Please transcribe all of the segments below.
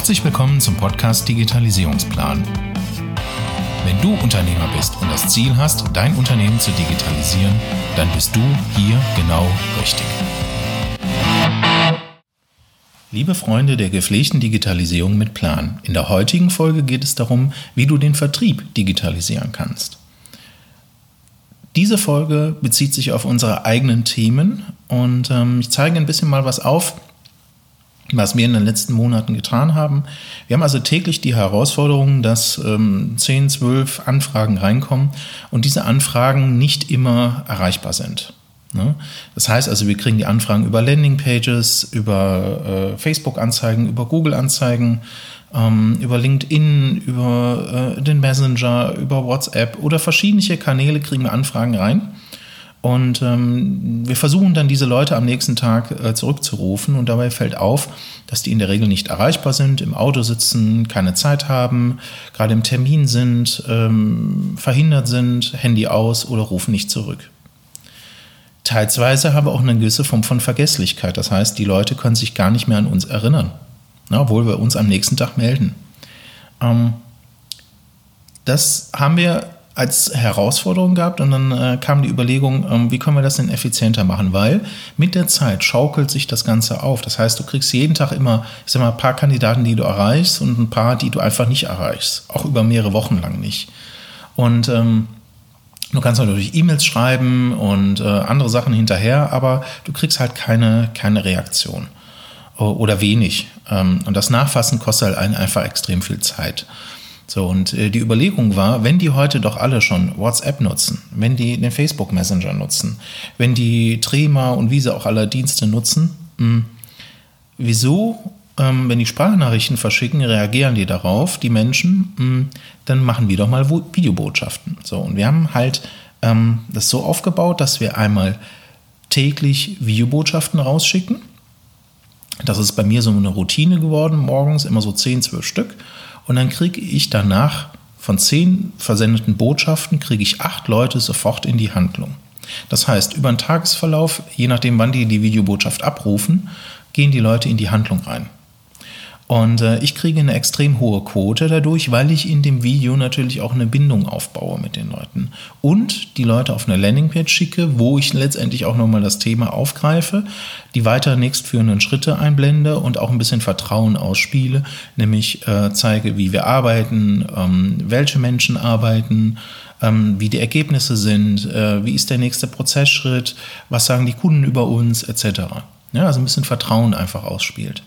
Herzlich willkommen zum Podcast Digitalisierungsplan. Wenn du Unternehmer bist und das Ziel hast, dein Unternehmen zu digitalisieren, dann bist du hier genau richtig. Liebe Freunde der gepflegten Digitalisierung mit Plan, in der heutigen Folge geht es darum, wie du den Vertrieb digitalisieren kannst. Diese Folge bezieht sich auf unsere eigenen Themen und ähm, ich zeige ein bisschen mal was auf, was wir in den letzten Monaten getan haben. Wir haben also täglich die Herausforderung, dass ähm, 10, 12 Anfragen reinkommen und diese Anfragen nicht immer erreichbar sind. Ne? Das heißt also, wir kriegen die Anfragen über Landingpages, über äh, Facebook-Anzeigen, über Google-Anzeigen, ähm, über LinkedIn, über äh, den Messenger, über WhatsApp oder verschiedene Kanäle kriegen wir Anfragen rein. Und ähm, wir versuchen dann diese Leute am nächsten Tag äh, zurückzurufen und dabei fällt auf, dass die in der Regel nicht erreichbar sind, im Auto sitzen, keine Zeit haben, gerade im Termin sind, ähm, verhindert sind, Handy aus oder rufen nicht zurück. Teilsweise haben wir auch eine gewisse Form von Vergesslichkeit. Das heißt, die Leute können sich gar nicht mehr an uns erinnern, na, obwohl wir uns am nächsten Tag melden. Ähm, das haben wir als Herausforderung gehabt und dann äh, kam die Überlegung, ähm, wie können wir das denn effizienter machen? Weil mit der Zeit schaukelt sich das Ganze auf. Das heißt, du kriegst jeden Tag immer, ich sag mal, ein paar Kandidaten, die du erreichst und ein paar, die du einfach nicht erreichst. Auch über mehrere Wochen lang nicht. Und ähm, du kannst natürlich E-Mails schreiben und äh, andere Sachen hinterher, aber du kriegst halt keine, keine Reaktion oder wenig. Ähm, und das Nachfassen kostet halt einfach extrem viel Zeit. So, und äh, die Überlegung war, wenn die heute doch alle schon WhatsApp nutzen, wenn die den Facebook Messenger nutzen, wenn die Trema und wie sie auch alle Dienste nutzen, mh, hm, wieso, ähm, wenn die Sprachnachrichten verschicken, reagieren die darauf, die Menschen, mh, hm, dann machen wir doch mal Videobotschaften. So, und wir haben halt ähm, das so aufgebaut, dass wir einmal täglich Videobotschaften rausschicken. Das ist bei mir so eine Routine geworden, morgens immer so 10, 12 Stück. Und dann kriege ich danach von zehn versendeten Botschaften, kriege ich acht Leute sofort in die Handlung. Das heißt, über den Tagesverlauf, je nachdem, wann die die Videobotschaft abrufen, gehen die Leute in die Handlung rein. Und äh, ich kriege eine extrem hohe Quote dadurch, weil ich in dem Video natürlich auch eine Bindung aufbaue mit den Leuten. Und die Leute auf eine Landingpage schicke, wo ich letztendlich auch nochmal das Thema aufgreife, die weiter nächstführenden Schritte einblende und auch ein bisschen Vertrauen ausspiele, nämlich äh, zeige, wie wir arbeiten, ähm, welche Menschen arbeiten, ähm, wie die Ergebnisse sind, äh, wie ist der nächste Prozessschritt, was sagen die Kunden über uns, etc. Ja, also ein bisschen Vertrauen einfach ausspielt.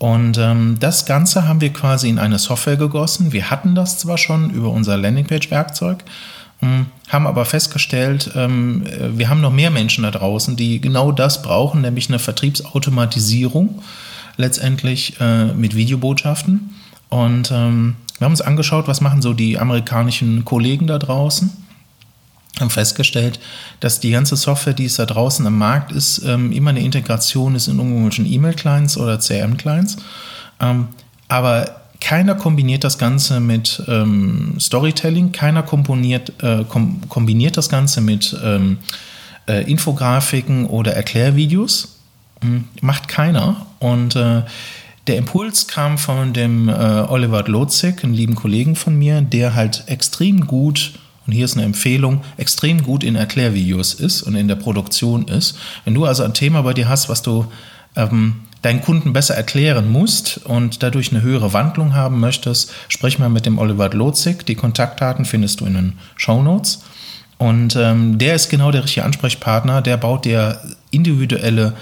Und ähm, das Ganze haben wir quasi in eine Software gegossen. Wir hatten das zwar schon über unser Landingpage-Werkzeug, ähm, haben aber festgestellt, ähm, äh, wir haben noch mehr Menschen da draußen, die genau das brauchen, nämlich eine Vertriebsautomatisierung letztendlich äh, mit Videobotschaften. Und ähm, wir haben uns angeschaut, was machen so die amerikanischen Kollegen da draußen haben festgestellt, dass die ganze Software, die es da draußen am Markt ist, ähm, immer eine Integration ist in irgendwelchen E-Mail-Clients oder CRM-Clients. Ähm, aber keiner kombiniert das Ganze mit ähm, Storytelling, keiner komponiert, äh, kom kombiniert das Ganze mit ähm, äh, Infografiken oder Erklärvideos. Hm, macht keiner. Und äh, der Impuls kam von dem äh, Oliver Lotzig, einem lieben Kollegen von mir, der halt extrem gut und hier ist eine Empfehlung, extrem gut in Erklärvideos ist und in der Produktion ist. Wenn du also ein Thema bei dir hast, was du ähm, deinen Kunden besser erklären musst und dadurch eine höhere Wandlung haben möchtest, sprich mal mit dem Oliver Lotzig. Die Kontaktdaten findest du in den Show Notes. Und ähm, der ist genau der richtige Ansprechpartner. Der baut dir individuelle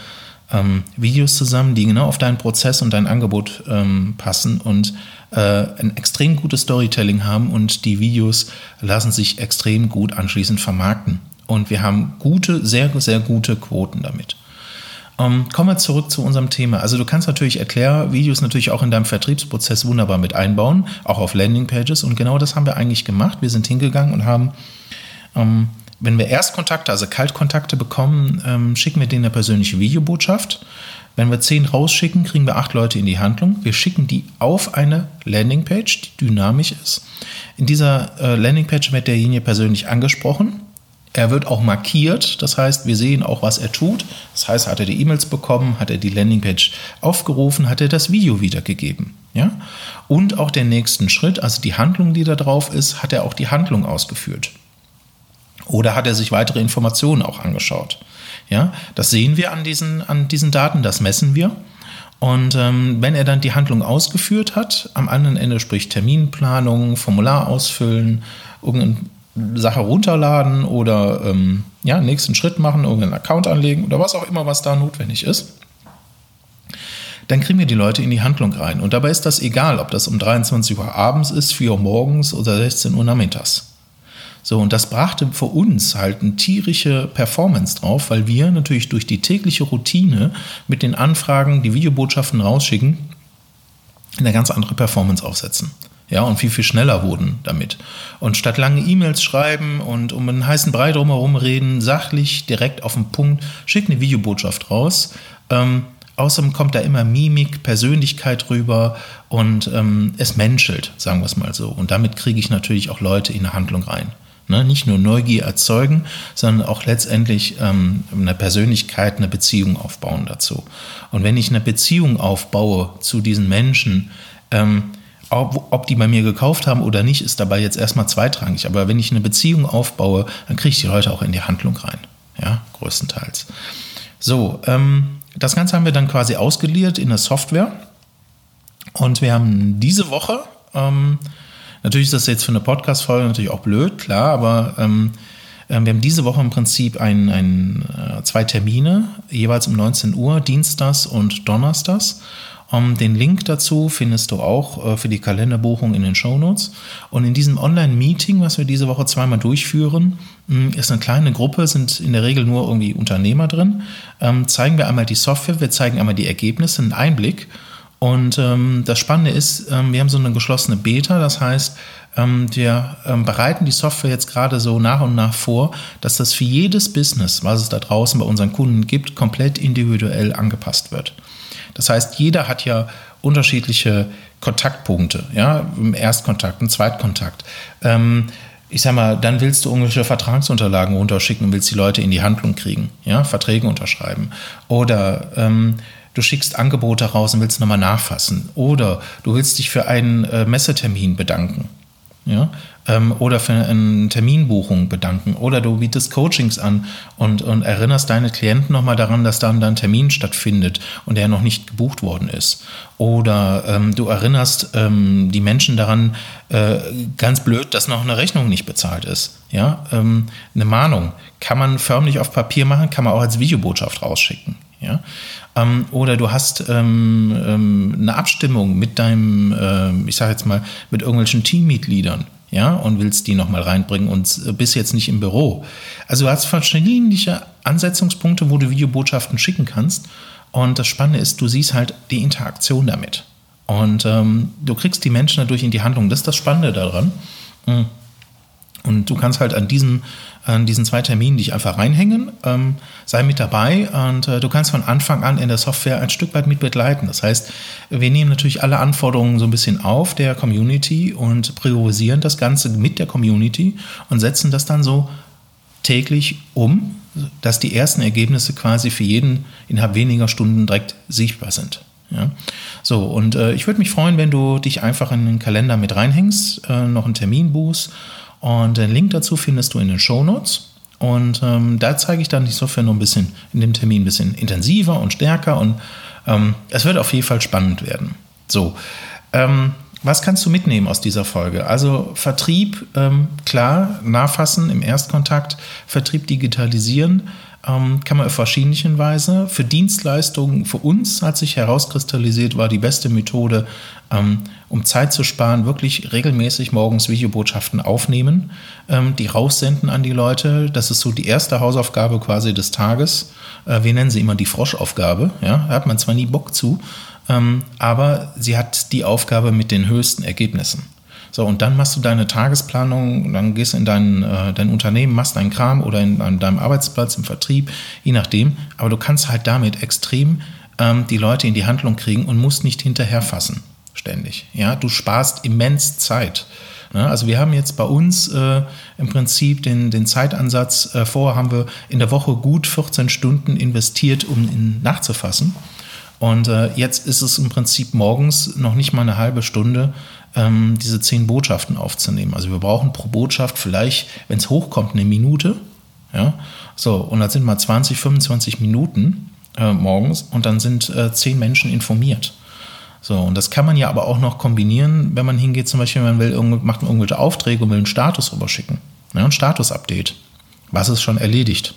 ähm, Videos zusammen, die genau auf deinen Prozess und dein Angebot ähm, passen und äh, ein extrem gutes Storytelling haben und die Videos lassen sich extrem gut anschließend vermarkten. Und wir haben gute, sehr, sehr gute Quoten damit. Um, ähm, kommen wir zurück zu unserem Thema. Also du kannst natürlich Erklärvideos natürlich auch in deinem Vertriebsprozess wunderbar mit einbauen, auch auf Landingpages. Und genau das haben wir eigentlich gemacht. Wir sind hingegangen und haben, ähm, wenn wir Erstkontakte, also Kaltkontakte bekommen, ähm, schicken wir denen eine persönliche Videobotschaft. Wenn wir zehn rausschicken, kriegen wir acht Leute in die Handlung. Wir schicken die auf eine Landingpage, die dynamisch ist. In dieser äh, Landingpage wird derjenige persönlich angesprochen. Er wird auch markiert, das heißt, wir sehen auch, was er tut. Das heißt, hat er die E-Mails bekommen, hat er die Landingpage aufgerufen, hat er das Video wiedergegeben. Ja? Und auch den nächsten Schritt, also die Handlung, die da drauf ist, hat er auch die Handlung ausgeführt. Oder hat er sich weitere Informationen auch angeschaut? Ja, das sehen wir an diesen, an diesen Daten, das messen wir. Und ähm, wenn er dann die Handlung ausgeführt hat, am anderen Ende sprich Terminplanung, Formular ausfüllen, irgendeine Sache runterladen oder ähm, ja, nächsten Schritt machen, irgendeinen Account anlegen oder was auch immer, was da notwendig ist, dann kriegen wir die Leute in die Handlung rein. Und dabei ist das egal, ob das um 23 Uhr abends ist, 4 Uhr morgens oder 16 Uhr nachmittags. So, und das brachte für uns halt eine tierische Performance drauf, weil wir natürlich durch die tägliche Routine mit den Anfragen, die Videobotschaften rausschicken, eine ganz andere Performance aufsetzen. Ja, und viel, viel schneller wurden damit. Und statt lange E-Mails schreiben und um einen heißen Brei drumherum reden, sachlich, direkt auf den Punkt, schick eine Videobotschaft raus. Ähm, außerdem kommt da immer Mimik, Persönlichkeit rüber und ähm, es menschelt, sagen wir es mal so. Und damit kriege ich natürlich auch Leute in eine Handlung rein. Ne? Nicht nur Neugier erzeugen, sondern auch letztendlich ähm, eine Persönlichkeit, eine Beziehung aufbauen dazu. Und wenn ich eine Beziehung aufbaue zu diesen Menschen, ähm, ob, ob, die bei mir gekauft haben oder nicht, ist dabei jetzt erstmal zweitrangig. Aber wenn ich eine Beziehung aufbaue, dann kriege ich die Leute auch in die Handlung rein. Ja, größtenteils. So, ähm, das Ganze haben wir dann quasi ausgeliert in der Software. Und wir haben diese Woche ähm, Natürlich ist das jetzt für eine Podcast-Folge natürlich auch blöd, klar, aber ähm, äh, wir haben diese Woche im Prinzip ein, ein, äh, zwei Termine, jeweils um 19 Uhr, Dienstags und Donnerstags. Um, den Link dazu findest du auch äh, für die Kalenderbuchung in den Shownotes. Und in diesem Online-Meeting, was wir diese Woche zweimal durchführen, mh, ist eine kleine Gruppe, sind in der Regel nur irgendwie Unternehmer drin. Ähm, zeigen wir einmal die Software, wir zeigen einmal die Ergebnisse, einen Einblick und ähm, das Spannende ist, ähm, wir haben so eine geschlossene Beta, das heißt, ähm, wir ähm, bereiten die Software jetzt gerade so nach und nach vor, dass das für jedes Business, was es da draußen bei unseren Kunden gibt, komplett individuell angepasst wird. Das heißt, jeder hat ja unterschiedliche Kontaktpunkte, ja, im Erstkontakt, im Zweitkontakt. Ähm, ich sag mal, dann willst du irgendwelche Vertragsunterlagen runterschicken und willst die Leute in die Handlung kriegen, ja, Verträge unterschreiben. Oder ähm, du schickst Angebote raus und willst nochmal nachfassen. Oder du willst dich für einen äh, Messetermin bedanken. Ja? Ähm, oder für eine Terminbuchung bedanken. Oder du bietest Coachings an und, und erinnerst deine Klienten nochmal daran, dass dann ein Termin stattfindet und der noch nicht gebucht worden ist. Oder ähm, du erinnerst ähm, die Menschen daran, äh, ganz blöd, dass noch eine Rechnung nicht bezahlt ist. Ja? Ähm, eine Mahnung kann man förmlich auf Papier machen, kann man auch als Videobotschaft rausschicken. Ja? Ähm, oder du hast ähm, ähm, eine Abstimmung mit deinem, äh, ich sage jetzt mal, mit irgendwelchen Teammitgliedern, ja, und willst die nochmal reinbringen und äh, bist jetzt nicht im Büro. Also du hast verschiedene Ansetzungspunkte, wo du Videobotschaften schicken kannst. Und das Spannende ist, du siehst halt die Interaktion damit. Und ähm, du kriegst die Menschen dadurch in die Handlung. Das ist das Spannende daran. Mhm. Und du kannst halt an diesem an diesen zwei Terminen dich einfach reinhängen, ähm, sei mit dabei und äh, du kannst von Anfang an in der Software ein Stück weit mit begleiten. Das heißt, wir nehmen natürlich alle Anforderungen so ein bisschen auf der Community und priorisieren das Ganze mit der Community und setzen das dann so täglich um, dass die ersten Ergebnisse quasi für jeden innerhalb weniger Stunden direkt sichtbar sind. Ja. So, und äh, ich würde mich freuen, wenn du dich einfach in den Kalender mit reinhängst, äh, noch einen Termin buchst und den Link dazu findest du in den Show Notes. Und ähm, da zeige ich dann die Software noch ein bisschen in dem Termin ein bisschen intensiver und stärker. Und ähm, es wird auf jeden Fall spannend werden. So, ähm, was kannst du mitnehmen aus dieser Folge? Also Vertrieb, ähm, klar, nachfassen im Erstkontakt, Vertrieb digitalisieren ähm, kann man auf verschiedenen Weise. Für Dienstleistungen, für uns hat sich herauskristallisiert, war die beste Methode, ähm, um Zeit zu sparen, wirklich regelmäßig morgens Videobotschaften aufnehmen, ähm, die raussenden an die Leute. Das ist so die erste Hausaufgabe quasi des Tages. Äh, wir nennen sie immer die Froschaufgabe. Ja? Da hat man zwar nie Bock zu, aber sie hat die Aufgabe mit den höchsten Ergebnissen. So, und dann machst du deine Tagesplanung, dann gehst du in dein, äh, dein Unternehmen, machst deinen Kram oder in, an deinem Arbeitsplatz, im Vertrieb, je nachdem. Aber du kannst halt damit extrem ähm, die Leute in die Handlung kriegen und musst nicht hinterherfassen ständig. Ja, du sparst immens Zeit. Ja, also wir haben jetzt bei uns äh, im Prinzip den, den Zeitansatz, äh, vorher haben wir in der Woche gut 14 Stunden investiert, um ihn nachzufassen. Und äh, jetzt ist es im Prinzip morgens noch nicht mal eine halbe Stunde, ähm, diese zehn Botschaften aufzunehmen. Also wir brauchen pro Botschaft vielleicht, wenn es hochkommt, eine Minute. Ja, so, und das sind mal 20, 25 Minuten äh, morgens und dann sind äh, zehn Menschen informiert. So, und das kann man ja aber auch noch kombinieren, wenn man hingeht, zum Beispiel, man will macht irgendwelche Aufträge und will einen Status rüberschicken. Ja, ein Status-Update. Was ist schon erledigt?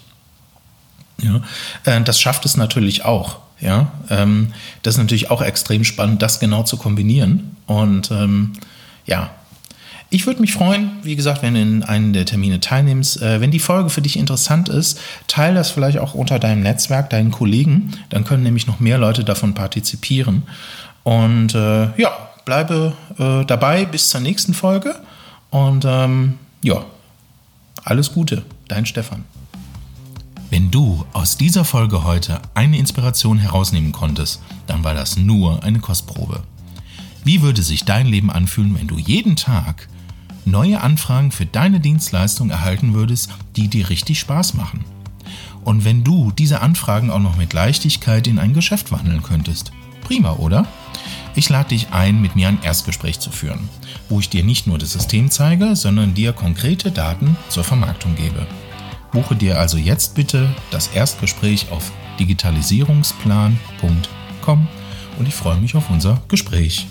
Ja, äh, das schafft es natürlich auch. Ja, ähm, das ist natürlich auch extrem spannend, das genau zu kombinieren. Und ähm, ja, ich würde mich freuen, wie gesagt, wenn du in einen der Termine teilnimmst. Äh, wenn die Folge für dich interessant ist, teile das vielleicht auch unter deinem Netzwerk, deinen Kollegen. Dann können nämlich noch mehr Leute davon partizipieren. Und äh, ja, bleibe äh, dabei bis zur nächsten Folge. Und ähm, ja, alles Gute, dein Stefan. Wenn du aus dieser Folge heute eine Inspiration herausnehmen konntest, dann war das nur eine Kostprobe. Wie würde sich dein Leben anfühlen, wenn du jeden Tag neue Anfragen für deine Dienstleistung erhalten würdest, die dir richtig Spaß machen? Und wenn du diese Anfragen auch noch mit Leichtigkeit in ein Geschäft wandeln könntest? Prima, oder? Ich lade dich ein, mit mir ein Erstgespräch zu führen, wo ich dir nicht nur das System zeige, sondern dir konkrete Daten zur Vermarktung gebe. Buche dir also jetzt bitte das Erstgespräch auf digitalisierungsplan.com und ich freue mich auf unser Gespräch.